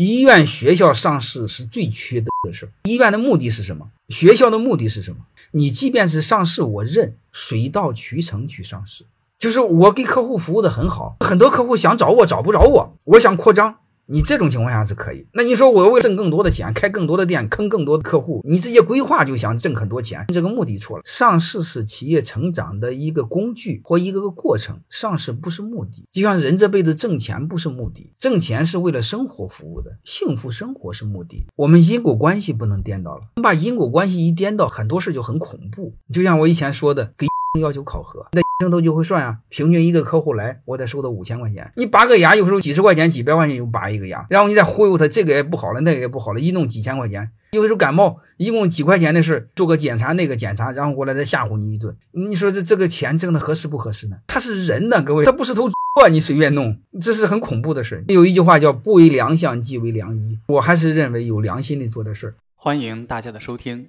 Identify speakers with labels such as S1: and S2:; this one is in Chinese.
S1: 医院、学校上市是最缺德的事儿。医院的目的是什么？学校的目的是什么？你即便是上市，我认水到渠成去上市，就是我给客户服务的很好，很多客户想找我找不着我，我想扩张。你这种情况下是可以。那你说我为了挣更多的钱，开更多的店，坑更多的客户，你直接规划就想挣很多钱，这个目的错了。上市是企业成长的一个工具或一个个过程，上市不是目的。就像人这辈子挣钱不是目的，挣钱是为了生活服务的，幸福生活是目的。我们因果关系不能颠倒了，我们把因果关系一颠倒，很多事就很恐怖。就像我以前说的，给。要求考核，那生头就会算啊。平均一个客户来，我得收他五千块钱。你拔个牙，有时候几十块钱、几百块钱就拔一个牙，然后你再忽悠他，这个也不好了，那个也不好了，一弄几千块钱。有时候感冒，一共几块钱的事，做个检查，那个检查，然后过来再吓唬你一顿。你说这这个钱挣的合适不合适呢？他是人呢，各位，他不是头猪啊！你随便弄，这是很恐怖的事。有一句话叫“不为良相，即为良医”。我还是认为有良心的做的事。
S2: 欢迎大家的收听，